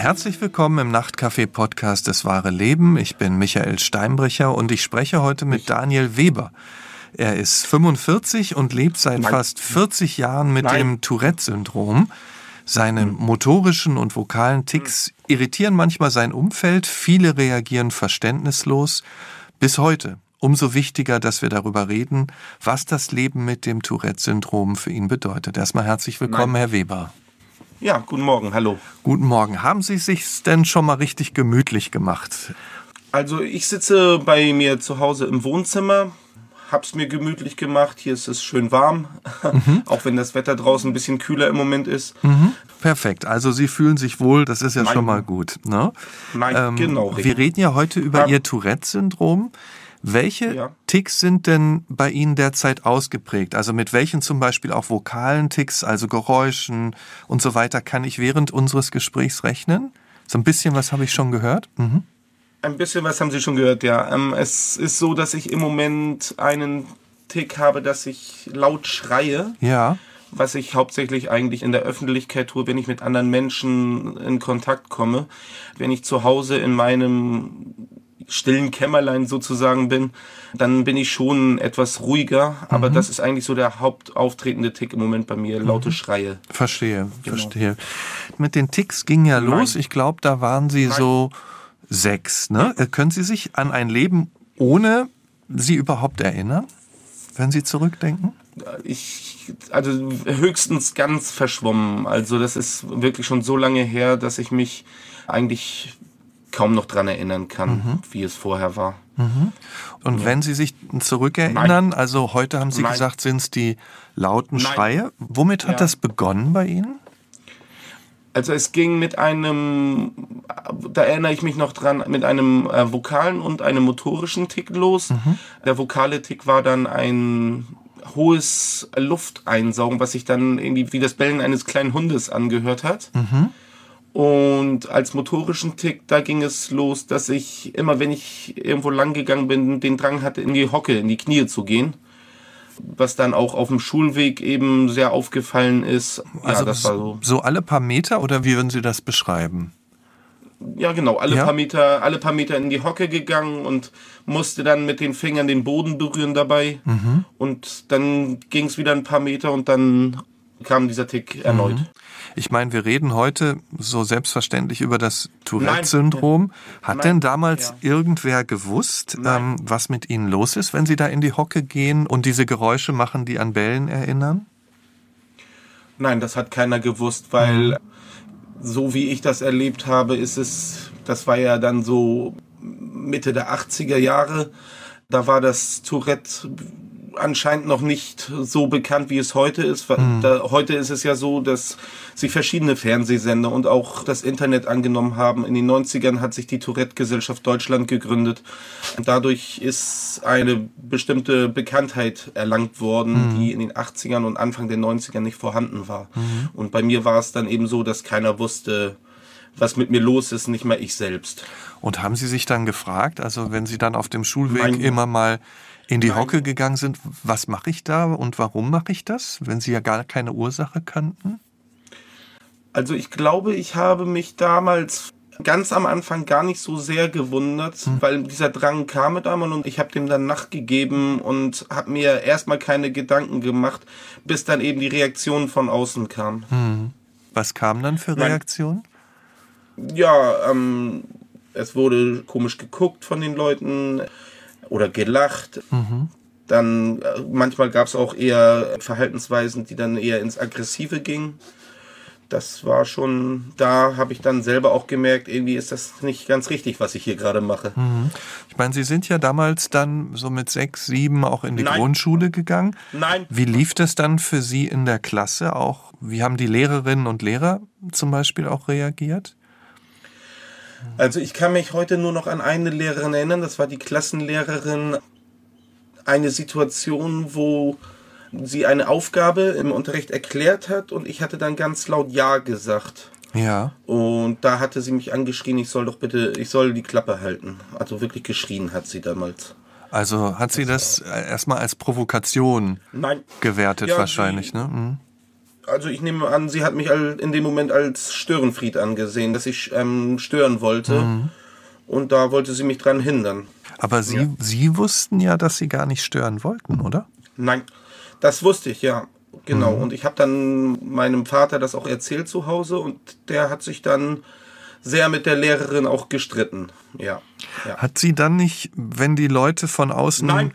Herzlich willkommen im Nachtcafé-Podcast Das wahre Leben. Ich bin Michael Steinbrecher und ich spreche heute mit Daniel Weber. Er ist 45 und lebt seit Nein. fast 40 Jahren mit Nein. dem Tourette-Syndrom. Seine motorischen und vokalen Ticks irritieren manchmal sein Umfeld. Viele reagieren verständnislos. Bis heute. Umso wichtiger, dass wir darüber reden, was das Leben mit dem Tourette-Syndrom für ihn bedeutet. Erstmal herzlich willkommen, Nein. Herr Weber. Ja, guten Morgen, hallo. Guten Morgen. Haben Sie sich denn schon mal richtig gemütlich gemacht? Also ich sitze bei mir zu Hause im Wohnzimmer, hab's mir gemütlich gemacht. Hier ist es schön warm, auch wenn das Wetter draußen ein bisschen kühler im Moment ist. Perfekt. Also Sie fühlen sich wohl, das ist ja Nein. schon mal gut. Ne? Nein, genau. Wir reden ja heute über Ja. Ihr Tourette-Syndrom. Welche Ja. Ticks sind denn bei Ihnen derzeit ausgeprägt? Also mit welchen zum Beispiel auch vokalen Ticks, also Geräuschen und so weiter, kann ich während unseres Gesprächs rechnen? So ein bisschen was habe ich schon gehört. Mhm. Ein bisschen was haben Sie schon gehört, ja. Ähm, es ist so, dass ich im Moment einen Tick habe, dass ich laut schreie, Ja. was ich hauptsächlich eigentlich in der Öffentlichkeit tue, wenn ich mit anderen Menschen in Kontakt komme. Wenn ich zu Hause in meinem stillen Kämmerlein sozusagen bin, dann bin ich schon etwas ruhiger. Aber das ist eigentlich so der hauptauftretende Tick im Moment bei mir, laute Schreie. Verstehe, Genau. verstehe. Mit den Ticks ging ja los. Ich glaube, da waren Sie Nein. so sechs. Ne? Äh, Können Sie sich an ein Leben ohne Sie überhaupt erinnern, wenn Sie zurückdenken? Ich, also höchstens ganz verschwommen. Also das ist wirklich schon so lange her, dass ich mich eigentlich kaum noch dran erinnern kann, wie es vorher war. Und wenn Sie sich zurückerinnern, also heute haben Sie Nein. gesagt, sind es die lauten Nein. Schreie. Womit hat Ja. das begonnen bei Ihnen? Also es ging mit einem, da erinnere ich mich noch dran, mit einem äh, vokalen und einem motorischen Tick los. Der vokale Tick war dann ein hohes Lufteinsaugen, was sich dann irgendwie wie das Bellen eines kleinen Hundes angehört hat. Und als motorischen Tick, da ging es los, dass ich immer, wenn ich irgendwo lang gegangen bin, den Drang hatte, in die Hocke, in die Knie zu gehen. Was dann auch auf dem Schulweg eben sehr aufgefallen ist. Also ja, das war so. so alle paar Meter oder wie würden Sie das beschreiben? Ja, genau. Alle Ja? paar Meter, alle paar Meter in die Hocke gegangen und musste dann mit den Fingern den Boden berühren dabei. Mhm. Und dann ging es wieder ein paar Meter und dann kam dieser Tick erneut. Mhm. Ich meine, wir reden heute so selbstverständlich über das Tourette-Syndrom. Hat Nein. denn damals Ja. irgendwer gewusst, ähm, was mit Ihnen los ist, wenn Sie da in die Hocke gehen und diese Geräusche machen, die an Bällen erinnern? Nein, das hat keiner gewusst, weil Mhm. so wie ich das erlebt habe, ist es, das war ja dann so Mitte der 80er Jahre. Da war das Tourette anscheinend noch nicht so bekannt, wie es heute ist. Da, heute ist es ja so, dass sich verschiedene Fernsehsender und auch das Internet angenommen haben. In den 90ern hat sich die Tourette-Gesellschaft Deutschland gegründet. Dadurch ist eine bestimmte Bekanntheit erlangt worden, die in den 80ern und Anfang der 90er nicht vorhanden war. Und bei mir war es dann eben so, dass keiner wusste, was mit mir los ist, nicht mal ich selbst. Und haben Sie sich dann gefragt, also wenn Sie dann auf dem Schulweg Nein. immer mal in die. Hocke gegangen sind, was mache ich da und warum mache ich das, wenn Sie ja gar keine Ursache kannten? Also ich glaube, ich habe mich damals ganz am Anfang gar nicht so sehr gewundert, weil dieser Drang kam mit einmal und ich habe dem dann nachgegeben und habe mir erstmal keine Gedanken gemacht, bis dann eben die Reaktion von außen kam. Was kam dann für. Reaktionen? Ja, ähm, es wurde komisch geguckt von den Leuten oder gelacht. Dann äh, manchmal gab es auch eher Verhaltensweisen, die dann eher ins Aggressive gingen. Das war schon, da habe ich dann selber auch gemerkt, irgendwie ist das nicht ganz richtig, was ich hier gerade mache. Ich meine, Sie sind ja damals dann so mit sechs, sieben auch in die Nein. Grundschule gegangen. Nein, Wie lief das dann für Sie in der Klasse auch? Wie haben die Lehrerinnen und Lehrer zum Beispiel auch reagiert? Also ich kann mich heute nur noch an eine Lehrerin erinnern, das war die Klassenlehrerin. Eine Situation, wo sie eine Aufgabe im Unterricht erklärt hat und ich hatte dann ganz laut Ja gesagt. Ja. Und da hatte sie mich angeschrien, ich soll doch bitte, ich soll die Klappe halten. Also wirklich geschrien hat sie damals. Also hat sie das äh, erstmal als Provokation Nein. gewertet Ja, wahrscheinlich, sie- ne? Mhm. Also ich nehme an, sie hat mich in dem Moment als Störenfried angesehen, dass ich ähm, stören wollte. Mhm. Und da wollte sie mich dran hindern. Aber Sie, ja. Sie wussten ja, dass Sie gar nicht stören wollten, oder? Nein, das wusste ich, ja. Genau. Mhm. Und ich habe dann meinem Vater das auch erzählt zu Hause und der hat sich dann sehr mit der Lehrerin auch gestritten. Ja. ja. Hat sie dann nicht, wenn die Leute von außen Nein.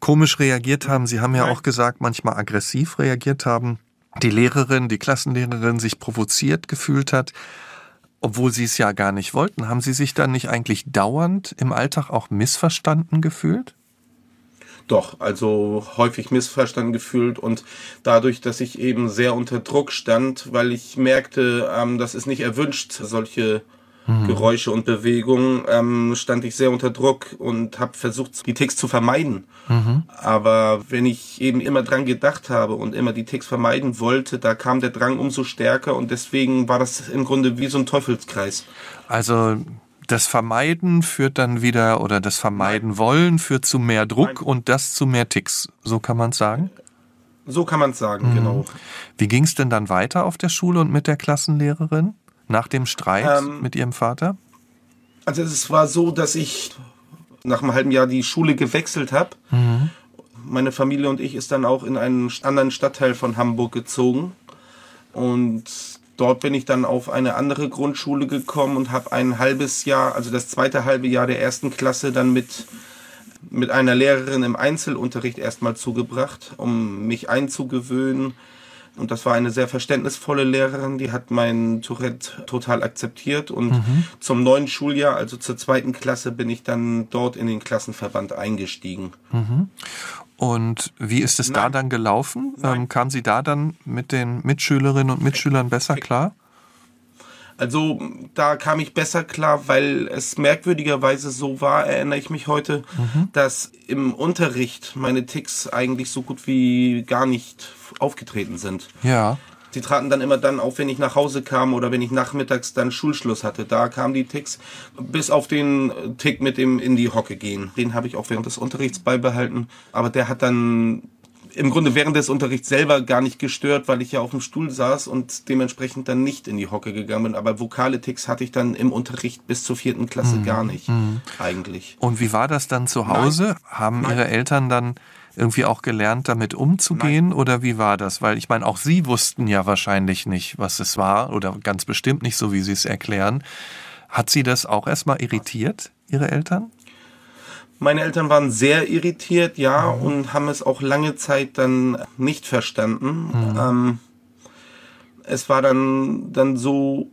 komisch reagiert haben, Sie haben ja Nein. auch gesagt, manchmal aggressiv reagiert haben, die Lehrerin, die Klassenlehrerin sich provoziert gefühlt hat, obwohl sie es ja gar nicht wollten, haben Sie sich dann nicht eigentlich dauernd im Alltag auch missverstanden gefühlt? Doch, also häufig missverstanden gefühlt und dadurch, dass ich eben sehr unter Druck stand, weil ich merkte, ähm, das ist nicht erwünscht, solche mhm. Geräusche und Bewegungen, ähm, stand ich sehr unter Druck und habe versucht, die Ticks zu vermeiden. Mhm. Aber wenn ich eben immer dran gedacht habe und immer die Ticks vermeiden wollte, da kam der Drang umso stärker und deswegen war das im Grunde wie so ein Teufelskreis. Also das Vermeiden führt dann wieder oder das Vermeiden Nein. wollen führt zu mehr Druck Nein. und das zu mehr Ticks. So kann man es sagen? So kann man es sagen, mhm. genau. Wie ging es denn dann weiter auf der Schule und mit der Klassenlehrerin? Nach dem Streit ähm, mit Ihrem Vater? Also es war so, dass ich nach einem halben Jahr die Schule gewechselt habe. Mhm. Meine Familie und ich ist dann auch in einen anderen Stadtteil von Hamburg gezogen. Und dort bin ich dann auf eine andere Grundschule gekommen und habe ein halbes Jahr, also das zweite halbe Jahr der ersten Klasse dann mit mit einer Lehrerin im Einzelunterricht erstmal zugebracht, um mich einzugewöhnen, und das war eine sehr verständnisvolle Lehrerin, die hat mein Tourette total akzeptiert. Und mhm. zum neuen Schuljahr, also zur zweiten Klasse, bin ich dann dort in den Klassenverband eingestiegen. Mhm. Und wie ist es Nein. da dann gelaufen? Ähm, kam sie da dann mit den Mitschülerinnen und Mitschülern besser klar? Also da kam ich besser klar, weil es merkwürdigerweise so war, erinnere ich mich heute, mhm. dass im Unterricht meine Ticks eigentlich so gut wie gar nicht aufgetreten sind. Ja. Sie traten dann immer dann auf, wenn ich nach Hause kam oder wenn ich nachmittags dann Schulschluss hatte. Da kamen die Ticks, bis auf den Tick mit dem in die Hocke gehen. Den habe ich auch während des Unterrichts beibehalten. Aber der hat dann im Grunde während des Unterrichts selber gar nicht gestört, weil ich ja auf dem Stuhl saß und dementsprechend dann nicht in die Hocke gegangen bin. Aber vokale Ticks hatte ich dann im Unterricht bis zur vierten Klasse mhm. gar nicht, mhm. eigentlich. Und wie war das dann zu Hause? Nein. Haben Nein. Ihre Eltern dann irgendwie auch gelernt, damit umzugehen? Nein. Oder wie war das? Weil ich meine, auch Sie wussten ja wahrscheinlich nicht, was es war oder ganz bestimmt nicht so, wie Sie es erklären. Hat Sie das auch erstmal irritiert, Ihre Eltern? Meine Eltern waren sehr irritiert, ja, mhm. und haben es auch lange Zeit dann nicht verstanden. Mhm. Ähm, es war dann, dann so,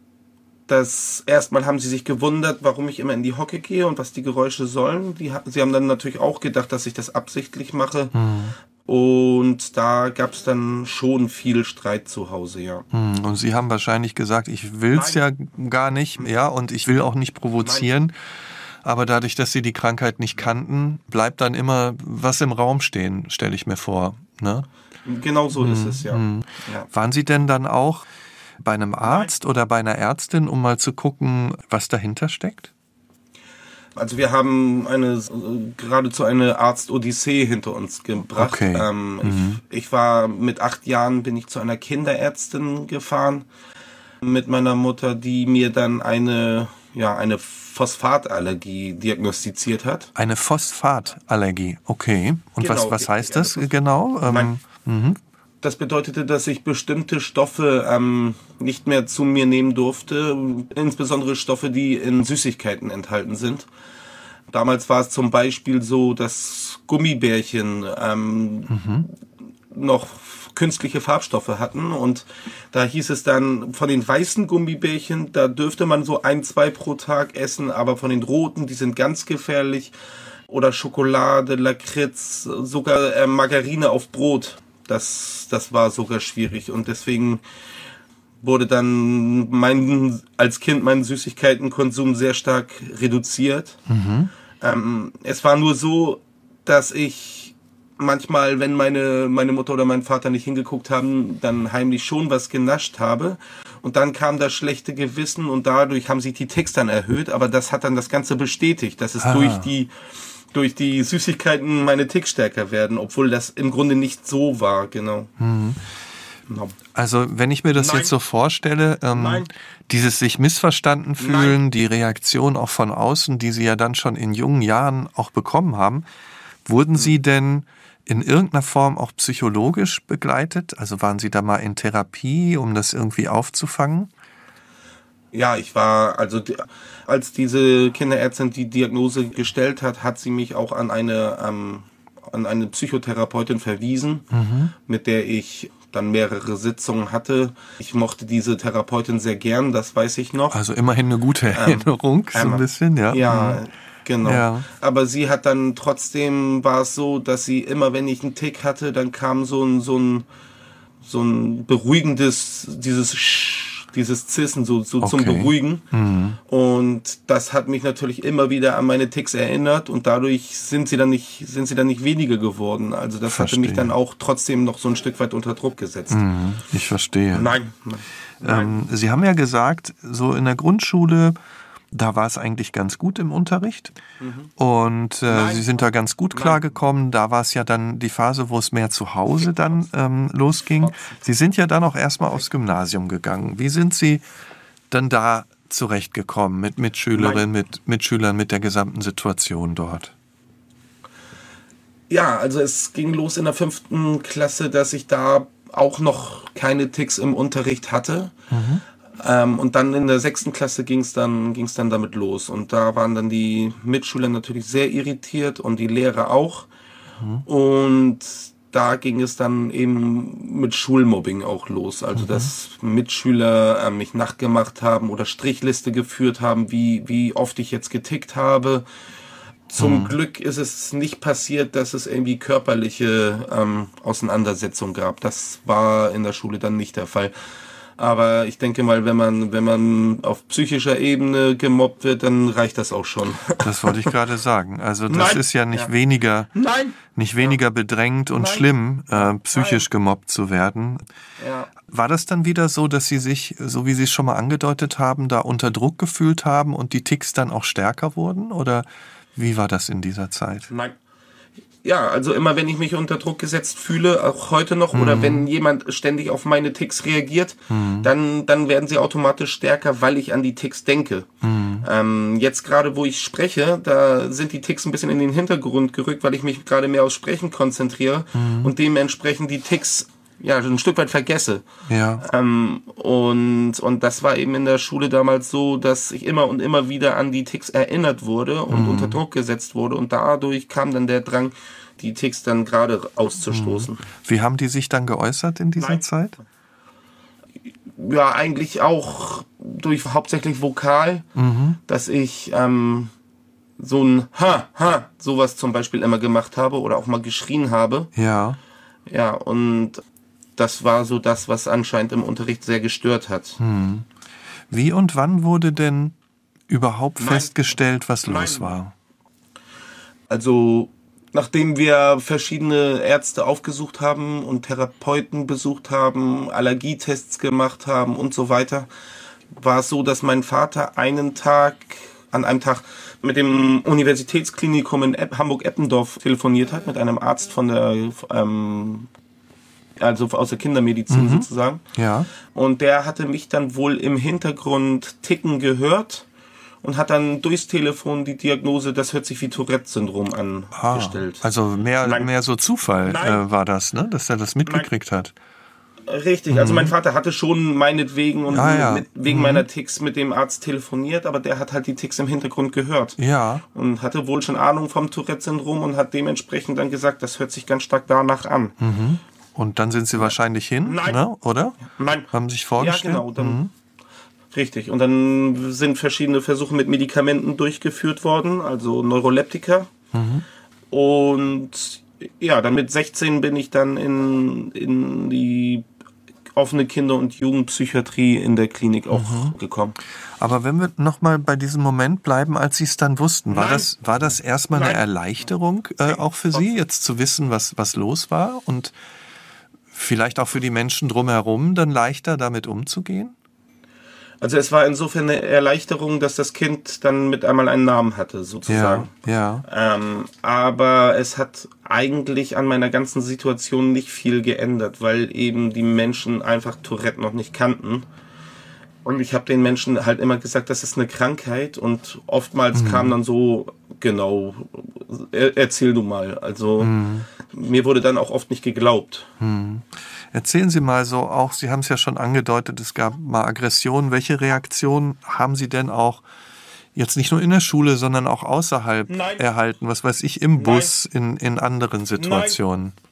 dass erstmal haben sie sich gewundert, warum ich immer in die Hocke gehe und was die Geräusche sollen. Die, sie haben dann natürlich auch gedacht, dass ich das absichtlich mache. Mhm. Und da gab es dann schon viel Streit zu Hause, ja. Mhm. Und Sie haben wahrscheinlich gesagt, ich will's Nein. ja gar nicht, ja, und ich will auch nicht provozieren. Nein. Aber dadurch, dass sie die Krankheit nicht kannten, bleibt dann immer was im Raum stehen, stelle ich mir vor. Ne? Genau so hm, ist es, ja. Hm. ja. Waren Sie denn dann auch bei einem Arzt Nein. oder bei einer Ärztin, um mal zu gucken, was dahinter steckt? Also wir haben eine geradezu eine Arzt-Odyssee hinter uns gebracht. Okay. Ähm, mhm. ich, ich, war mit acht Jahren bin ich zu einer Kinderärztin gefahren mit meiner Mutter, die mir dann eine ja eine Phosphatallergie diagnostiziert hat. Eine Phosphatallergie, okay. Und genau, was, was heißt das genau? Ähm, mhm. Das bedeutete, dass ich bestimmte Stoffe ähm, nicht mehr zu mir nehmen durfte, insbesondere Stoffe, die in Süßigkeiten enthalten sind. Damals war es zum Beispiel so, dass Gummibärchen ähm, mhm. noch künstliche Farbstoffe hatten. Und da hieß es dann, von den weißen Gummibärchen, da dürfte man so ein, zwei pro Tag essen, aber von den roten, die sind ganz gefährlich. Oder Schokolade, Lakritz, sogar äh, Margarine auf Brot. Das, das war sogar schwierig. Und deswegen wurde dann mein, als Kind mein Süßigkeitenkonsum sehr stark reduziert. Mhm. Ähm, es war nur so, dass ich manchmal, wenn meine, meine Mutter oder mein Vater nicht hingeguckt haben, dann heimlich schon was genascht habe. Und dann kam das schlechte Gewissen und dadurch haben sich die Ticks dann erhöht, aber das hat dann das Ganze bestätigt, dass es ah. durch die durch die Süßigkeiten meine Ticks stärker werden, obwohl das im Grunde nicht so war, genau. Mhm. genommen. Also wenn ich mir das Nein. jetzt so vorstelle, ähm, Nein. dieses sich missverstanden fühlen, die Reaktion auch von außen, die Sie ja dann schon in jungen Jahren auch bekommen haben, wurden Sie denn in irgendeiner Form auch psychologisch begleitet? Also waren Sie da mal in Therapie, um das irgendwie aufzufangen? Ja, ich war, also als diese Kinderärztin die Diagnose gestellt hat, hat sie mich auch an eine, ähm, an eine Psychotherapeutin verwiesen, mit der ich dann mehrere Sitzungen hatte. Ich mochte diese Therapeutin sehr gern, das weiß ich noch. Also immerhin eine gute Erinnerung, so ein bisschen, ja. Ja, Mhm. Genau. Ja. Aber sie hat dann trotzdem war es so, dass sie immer, wenn ich einen Tick hatte, dann kam so ein so ein so ein beruhigendes dieses dieses Zissen so, so zum Okay. Mhm. Beruhigen. Und das hat mich natürlich immer wieder an meine Ticks erinnert und dadurch sind sie dann nicht sind sie dann nicht weniger geworden. Also das hatte mich Verstehe. dann auch trotzdem noch so ein Stück weit unter Druck gesetzt. Mhm, Ich verstehe. Nein. Nein. Ähm, Sie haben ja gesagt, so in der Grundschule, da war es eigentlich ganz gut im Unterricht. Und äh, Mhm. Sie sind da ganz gut klargekommen. Da war es ja dann die Phase, wo es mehr zu Hause dann ähm, losging. Sie sind ja dann auch erstmal aufs Gymnasium gegangen. Wie sind Sie dann da zurechtgekommen mit Mitschülerinnen, mit Mitschülern, mit der gesamten Situation dort? Ja, also es ging los in der fünften Klasse, dass ich da auch noch keine Ticks im Unterricht hatte. Ähm, und dann in der sechsten Klasse ging es dann, ging's dann damit los. Und da waren dann die Mitschüler natürlich sehr irritiert und die Lehrer auch. Und da ging es dann eben mit Schulmobbing auch los. Also dass Mitschüler äh, mich nachgemacht haben oder Strichliste geführt haben, wie, wie oft ich jetzt getickt habe. Zum Glück ist es nicht passiert, dass es irgendwie körperliche ähm, Auseinandersetzungen gab. Das war in der Schule dann nicht der Fall. Aber ich denke mal, wenn man, wenn man auf psychischer Ebene gemobbt wird, dann reicht das auch schon. Das wollte ich gerade sagen. Also das Nein. ist ja nicht Ja. weniger, Nein! nicht weniger bedrängt und Nein. schlimm, äh, psychisch gemobbt zu werden. Ja. War das dann wieder so, dass Sie sich, so wie Sie es schon mal angedeutet haben, da unter Druck gefühlt haben und die Ticks dann auch stärker wurden? Oder wie war das in dieser Zeit? Nein. Ja, also immer wenn ich mich unter Druck gesetzt fühle, auch heute noch, oder wenn jemand ständig auf meine Ticks reagiert, dann, dann werden sie automatisch stärker, weil ich an die Ticks denke. Ähm, jetzt gerade, wo ich spreche, da sind die Ticks ein bisschen in den Hintergrund gerückt, weil ich mich gerade mehr aufs Sprechen konzentriere. Und dementsprechend die Ticks ja ein Stück weit vergesse. Ja. Ähm, und, und das war eben in der Schule damals so, dass ich immer und immer wieder an die Ticks erinnert wurde und unter Druck gesetzt wurde. Und dadurch kam dann der Drang, die Ticks dann gerade auszustoßen. Wie haben die sich dann geäußert in dieser Nein. Zeit? Ja, eigentlich auch durch hauptsächlich Vokal, dass ich ähm, so ein Ha, Ha, sowas zum Beispiel immer gemacht habe oder auch mal geschrien habe. Ja. Ja, und das war so das, was anscheinend im Unterricht sehr gestört hat. Wie und wann wurde denn überhaupt Nein. festgestellt, was los Nein. war? Also, nachdem wir verschiedene Ärzte aufgesucht haben und Therapeuten besucht haben, Allergietests gemacht haben und so weiter, war es so, dass mein Vater einen Tag, an einem Tag mit dem Universitätsklinikum in Epp- Hamburg-Eppendorf telefoniert hat, mit einem Arzt von der, ähm, also aus der Kindermedizin sozusagen. Ja. Und der hatte mich dann wohl im Hintergrund ticken gehört und hat dann durchs Telefon die Diagnose, das hört sich wie Tourette-Syndrom an, Ah, gestellt. also mehr, Nein. mehr so Zufall Nein. äh, war das, ne? dass er das mitgekriegt hat. Richtig, also mein Vater hatte schon meinetwegen und Mhm. Ah, ja. mit, wegen meiner Ticks mit dem Arzt telefoniert, aber der hat halt die Ticks im Hintergrund gehört. Ja. Und hatte wohl schon Ahnung vom Tourette-Syndrom und hat dementsprechend dann gesagt, das hört sich ganz stark danach an. Und dann sind sie wahrscheinlich hin, Nein. ne? oder? Nein. Haben sich Ja, vorgestellt? genau. Dann, Richtig. Und dann sind verschiedene Versuche mit Medikamenten durchgeführt worden, also Neuroleptika. Und ja, dann mit 16 bin ich dann in, in die offene Kinder- und Jugendpsychiatrie in der Klinik auch gekommen. Aber wenn wir nochmal bei diesem Moment bleiben, als Sie es dann wussten, war Nein. das, war das erstmal eine Nein. Erleichterung äh, auch für Sie, jetzt zu wissen, was, was los war und vielleicht auch für die Menschen drumherum dann leichter damit umzugehen? Also es war insofern eine Erleichterung, dass das Kind dann mit einmal einen Namen hatte, sozusagen. Ja, ja. Ähm, aber es hat eigentlich an meiner ganzen Situation nicht viel geändert, weil eben die Menschen einfach Tourette noch nicht kannten. Und ich habe den Menschen halt immer gesagt, das ist eine Krankheit und oftmals mhm. kam dann so, genau, er, erzähl du mal. Also mhm. mir wurde dann auch oft nicht geglaubt. Mhm. Erzählen Sie mal so auch, Sie haben es ja schon angedeutet, es gab mal Aggressionen. Welche Reaktionen haben Sie denn auch jetzt nicht nur in der Schule, sondern auch außerhalb Nein. erhalten? Was weiß ich, im Bus, in, in anderen Situationen? Nein.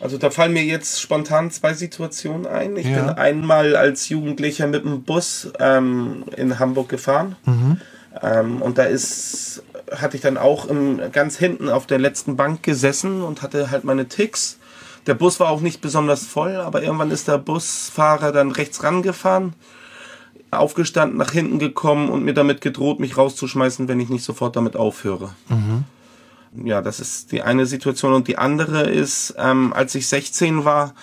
Also da fallen mir jetzt spontan zwei Situationen ein. Ich ja. bin einmal als Jugendlicher mit dem Bus ähm, in Hamburg gefahren. Mhm. Ähm, und da ist, hatte ich dann auch im, ganz hinten auf der letzten Bank gesessen und hatte halt meine Ticks. Der Bus war auch nicht besonders voll, aber irgendwann ist der Busfahrer dann rechts rangefahren, aufgestanden, nach hinten gekommen und mir damit gedroht, mich rauszuschmeißen, wenn ich nicht sofort damit aufhöre. Mhm. Ja, das ist die eine Situation. Und die andere ist, ähm, als ich 16 war,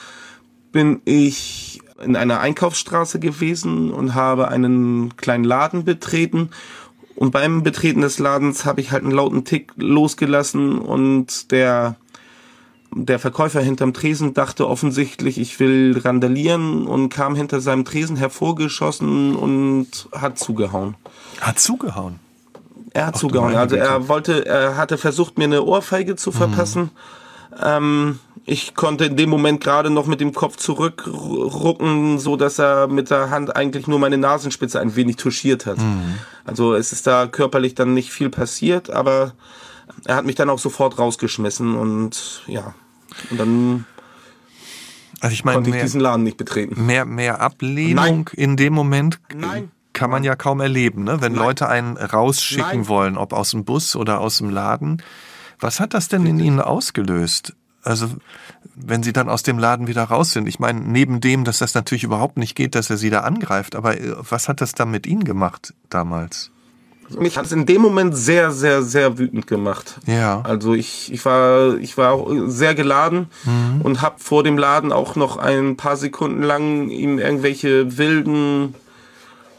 bin ich in einer Einkaufsstraße gewesen und habe einen kleinen Laden betreten. Und beim Betreten des Ladens habe ich halt einen lauten Tick losgelassen und der der Verkäufer hinterm Tresen dachte offensichtlich, ich will randalieren und kam hinter seinem Tresen hervorgeschossen und hat zugehauen. Hat zugehauen? Er hat Ach, zugehauen. Also er wollte, er hatte versucht, mir eine Ohrfeige zu verpassen. Mhm. Ähm, ich konnte in dem Moment gerade noch mit dem Kopf zurückrucken, so dass er mit der Hand eigentlich nur meine Nasenspitze ein wenig touchiert hat. Mhm. Also es ist da körperlich dann nicht viel passiert, aber er hat mich dann auch sofort rausgeschmissen und ja, und dann also ich meine, konnte ich mehr, diesen Laden nicht betreten. Mehr, mehr Ablehnung Nein. in dem Moment Nein. Kann man ja kaum erleben, ne? wenn Nein. Leute einen rausschicken wollen, ob aus dem Bus oder aus dem Laden. Was hat das denn in Ihnen ausgelöst? Also, wenn Sie dann aus dem Laden wieder raus sind. Ich meine, neben dem, dass das natürlich überhaupt nicht geht, dass er Sie da angreift, aber äh, was hat das dann mit Ihnen gemacht damals? mich hat es in dem Moment sehr, sehr, sehr wütend gemacht. Ja. Also ich, ich war, ich war auch sehr geladen mhm. und habe vor dem Laden auch noch ein paar Sekunden lang ihm irgendwelche wilden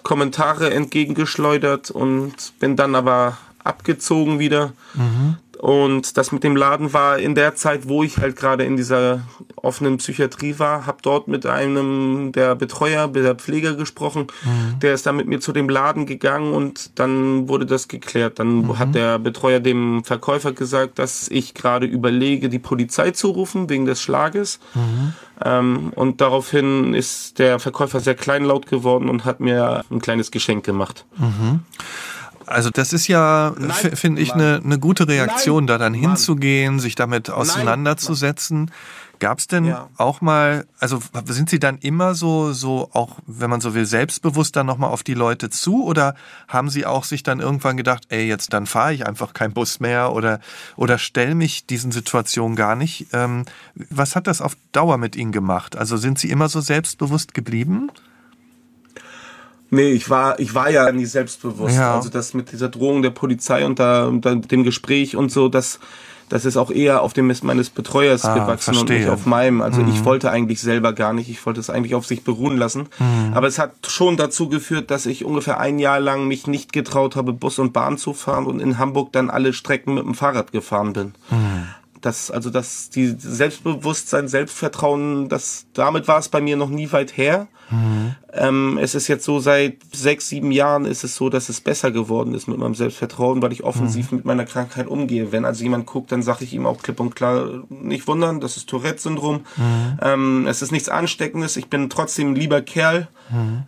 Kommentare entgegengeschleudert und bin dann aber abgezogen wieder. Mhm. Und das mit dem Laden war in der Zeit, wo ich halt gerade in dieser offenen Psychiatrie war, habe dort mit einem der Betreuer, der Pfleger gesprochen. Mhm. Der ist dann mit mir zu dem Laden gegangen und dann wurde das geklärt. Dann mhm. hat der Betreuer dem Verkäufer gesagt, dass ich gerade überlege, die Polizei zu rufen wegen des Schlages. Mhm. Ähm, und daraufhin ist der Verkäufer sehr kleinlaut geworden und hat mir ein kleines Geschenk gemacht. Mhm. Also das ist ja, finde ich, eine, eine gute Reaktion, Nein, da dann hinzugehen, sich damit auseinanderzusetzen. Gab es denn ja. auch mal, also sind Sie dann immer so, so auch, wenn man so will, selbstbewusst dann nochmal auf die Leute zu oder haben Sie auch sich dann irgendwann gedacht, ey, jetzt dann fahre ich einfach kein Bus mehr oder, oder stell mich diesen Situationen gar nicht? Ähm, was hat das auf Dauer mit Ihnen gemacht? Also sind Sie immer so selbstbewusst geblieben? Nee, ich war, ich war ja nie selbstbewusst. Ja. Also das mit dieser Drohung der Polizei und, da, und dem Gespräch und so, das, das ist auch eher auf dem Mist meines Betreuers ah, gewachsen verstehe. und nicht auf meinem. Also mhm. ich wollte eigentlich selber gar nicht, ich wollte es eigentlich auf sich beruhen lassen. Mhm. Aber es hat schon dazu geführt, dass ich ungefähr ein Jahr lang mich nicht getraut habe, Bus und Bahn zu fahren und in Hamburg dann alle Strecken mit dem Fahrrad gefahren bin. Mhm das, also das, die Selbstbewusstsein, Selbstvertrauen, das, damit war es bei mir noch nie weit her. Mhm. Ähm, es ist jetzt so, seit sechs, sieben Jahren ist es so, dass es besser geworden ist mit meinem Selbstvertrauen, weil ich offensiv mhm. mit meiner Krankheit umgehe. Wenn also jemand guckt, dann sage ich ihm auch klipp und klar, nicht wundern, das ist Tourette-Syndrom. Mhm. Ähm, es ist nichts Ansteckendes, ich bin trotzdem ein lieber Kerl. Mhm.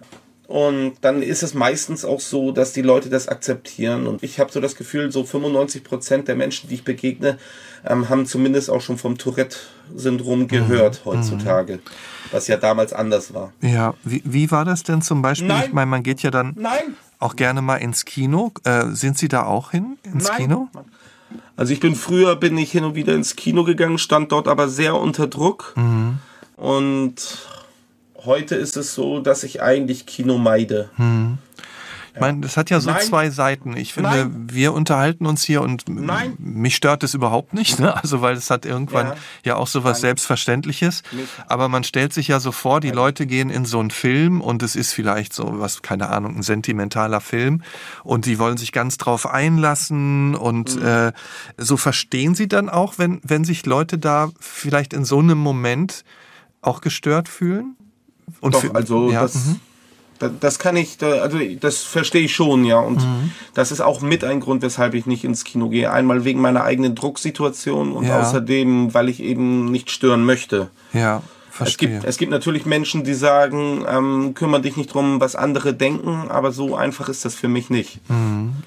Und dann ist es meistens auch so, dass die Leute das akzeptieren. Und ich habe so das Gefühl, so 95 Prozent der Menschen, die ich begegne, ähm, haben zumindest auch schon vom Tourette-Syndrom mhm. gehört mhm. heutzutage. Was ja damals anders war. Ja, wie, wie war das denn zum Beispiel? Nein. Ich meine, man geht ja dann Nein. auch gerne mal ins Kino. Äh, sind Sie da auch hin, ins Nein. Kino? Also ich bin früher, bin ich hin und wieder ins Kino gegangen, stand dort aber sehr unter Druck. Mhm. Und heute ist es so, dass ich eigentlich Kino meide. Hm. Ich meine, das hat ja so Nein. zwei Seiten. Ich finde, Nein. wir unterhalten uns hier und Nein. mich stört es überhaupt nicht, ne? Also weil es hat irgendwann ja, Ja. auch so was. Selbstverständliches. Nicht. Aber man stellt sich ja so vor, die Leute gehen in so einen Film und es ist vielleicht so was, keine Ahnung, ein sentimentaler Film und die wollen sich ganz drauf einlassen und Mhm. äh, so verstehen sie dann auch, wenn, wenn sich Leute da vielleicht in so einem Moment auch gestört fühlen? Und Doch, also ja, das, mhm. da- das kann ich, also das verstehe ich schon, ja. Und Mhm. das ist auch mit ein Grund, weshalb ich nicht ins Kino gehe. Einmal wegen meiner eigenen Drucksituation und Ja. außerdem, weil ich eben nicht stören möchte. ja, Es verstehe. gibt, es gibt natürlich Menschen, die sagen, ähm, kümmere dich nicht drum, was andere denken, aber so einfach ist das für mich nicht.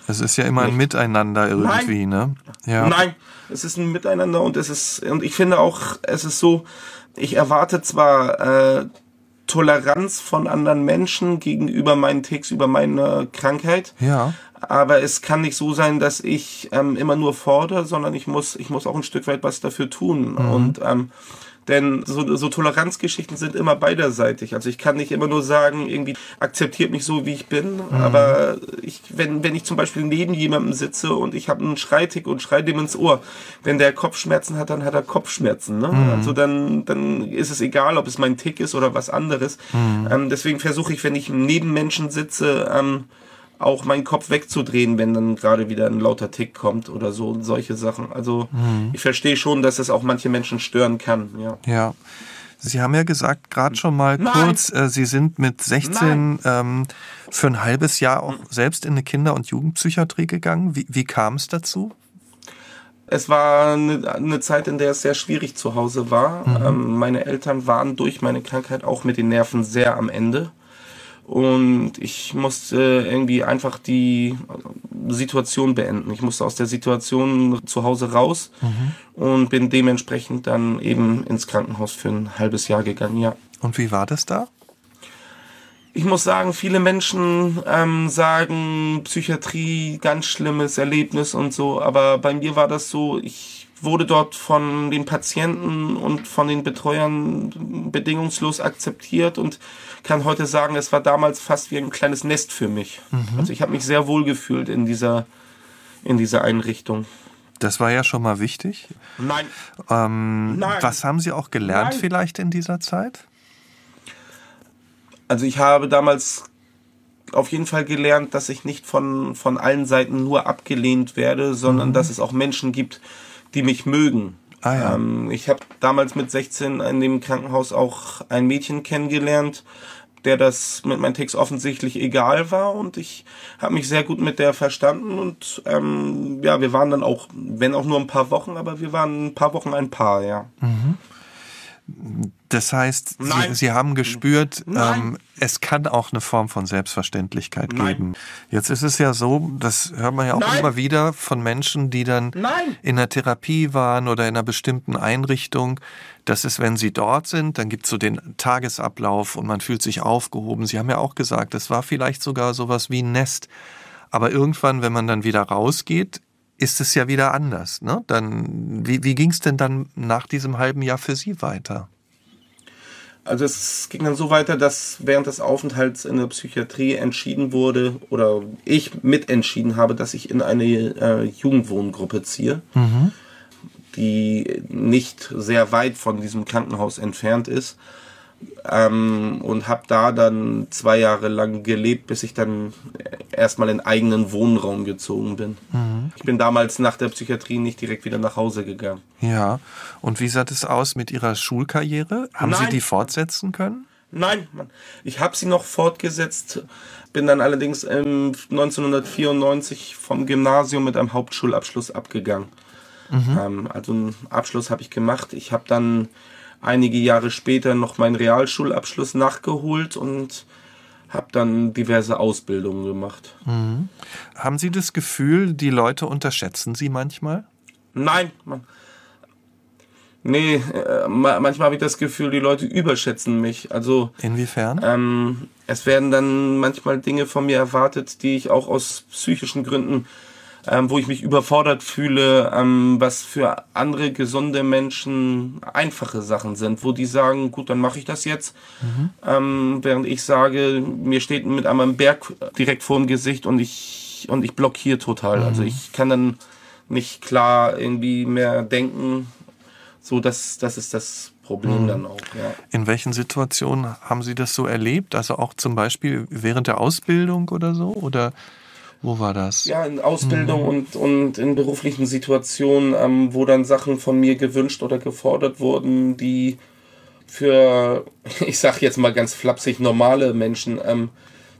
Es ist ja immer ein Miteinander irgendwie, ne? Ja. Nein, es ist ein Miteinander und es ist, und ich finde auch, es ist so, ich erwarte zwar äh, Toleranz von anderen Menschen gegenüber meinen Ticks, über meine Krankheit, Ja. aber es kann nicht so sein, dass ich ähm, immer nur fordere, sondern ich muss, ich muss auch ein Stück weit was dafür tun. Und ähm, denn so, so Toleranzgeschichten sind immer beiderseitig. Also ich kann nicht immer nur sagen, irgendwie akzeptiert mich so, wie ich bin. Aber ich, wenn, wenn ich zum Beispiel neben jemandem sitze und ich habe einen Schreitick und schrei dem ins Ohr, wenn der Kopfschmerzen hat, dann hat er Kopfschmerzen. Ne? Also dann, dann ist es egal, ob es mein Tick ist oder was anderes. Ähm, deswegen versuche ich, wenn ich neben Menschen sitze, ähm, auch meinen Kopf wegzudrehen, wenn dann gerade wieder ein lauter Tick kommt oder so und solche Sachen. Also ich verstehe schon, dass es auch manche Menschen stören kann. Ja. Ja. Sie haben ja gesagt, gerade schon mal Nein. kurz, äh, Sie sind mit 16 ähm, für ein halbes Jahr auch selbst in eine Kinder- und Jugendpsychiatrie gegangen. Wie, wie kam es dazu? Es war eine, eine Zeit, in der es sehr schwierig zu Hause war. Ähm, meine Eltern waren durch meine Krankheit auch mit den Nerven sehr am Ende. Und ich musste irgendwie einfach die Situation beenden. Ich musste aus der Situation zu Hause raus und bin dementsprechend dann eben ins Krankenhaus für ein halbes Jahr gegangen, ja. Und wie war das da? Ich muss sagen, viele Menschen ähm, sagen Psychiatrie, ganz schlimmes Erlebnis und so, aber bei mir war das so, ich wurde dort von den Patienten und von den Betreuern bedingungslos akzeptiert und kann heute sagen, es war damals fast wie ein kleines Nest für mich. Also ich habe mich sehr wohl gefühlt in dieser, in dieser Einrichtung. Das war ja schon mal wichtig. Nein. Ähm, Nein. Was haben Sie auch gelernt Nein. vielleicht in dieser Zeit? Also ich habe damals auf jeden Fall gelernt, dass ich nicht von, von allen Seiten nur abgelehnt werde, sondern dass es auch Menschen gibt, die mich mögen. Ah ja. ähm, ich habe damals mit 16 in dem Krankenhaus auch ein Mädchen kennengelernt, der das mit meinen Ticks offensichtlich egal war und ich habe mich sehr gut mit der verstanden und ähm, ja, wir waren dann auch, wenn auch nur ein paar Wochen, aber wir waren ein paar Wochen ein Paar, ja. Das heißt, Sie. Sie haben gespürt, ähm, es kann auch eine Form von Selbstverständlichkeit Nein. geben. Jetzt ist es ja so, das hört man ja auch Nein. immer wieder von Menschen, die dann Nein. in der Therapie waren oder in einer bestimmten Einrichtung, dass es, wenn sie dort sind, dann gibt es so den Tagesablauf und man fühlt sich aufgehoben. Sie haben ja auch gesagt, es war vielleicht sogar sowas wie ein Nest. Aber irgendwann, wenn man dann wieder rausgeht, ist es ja wieder anders. Ne? Dann, wie wie ging es denn dann nach diesem halben Jahr für Sie weiter? Also es ging dann so weiter, dass während des Aufenthalts in der Psychiatrie entschieden wurde oder ich mitentschieden habe, dass ich in eine äh, Jugendwohngruppe ziehe, die nicht sehr weit von diesem Krankenhaus entfernt ist. Ähm, und habe da dann zwei Jahre lang gelebt, bis ich dann erstmal in eigenen Wohnraum gezogen bin. Ich bin damals nach der Psychiatrie nicht direkt wieder nach Hause gegangen. Ja, und wie sah es aus mit Ihrer Schulkarriere? Haben Sie Nein. die fortsetzen können? Nein, Mann. ich habe sie noch fortgesetzt, bin dann allerdings ähm, 1994 vom Gymnasium mit einem Hauptschulabschluss abgegangen. Ähm, also einen Abschluss habe ich gemacht. Ich habe dann einige Jahre später noch meinen Realschulabschluss nachgeholt und habe dann diverse Ausbildungen gemacht. Haben Sie das Gefühl, die Leute unterschätzen Sie manchmal? Nein, Mann. Nee, äh, ma- manchmal habe ich das Gefühl, die Leute überschätzen mich. Also Inwiefern? Ähm, es werden dann manchmal Dinge von mir erwartet, die ich auch aus psychischen Gründen ähm, wo ich mich überfordert fühle, ähm, was für andere gesunde Menschen einfache Sachen sind, wo die sagen, gut, dann mache ich das jetzt, mhm. ähm, während ich sage, mir steht mit einem Berg direkt vor dem Gesicht und ich und ich blockiere total. Mhm. Also ich kann dann nicht klar irgendwie mehr denken, so dass das ist das Problem mhm. dann auch. Ja. In welchen Situationen haben Sie das so erlebt? Also auch zum Beispiel während der Ausbildung oder so? Oder wo war das? Ja, in Ausbildung mhm. und, und in beruflichen Situationen, ähm, wo dann Sachen von mir gewünscht oder gefordert wurden, die für, ich sag jetzt mal ganz flapsig, normale Menschen ähm,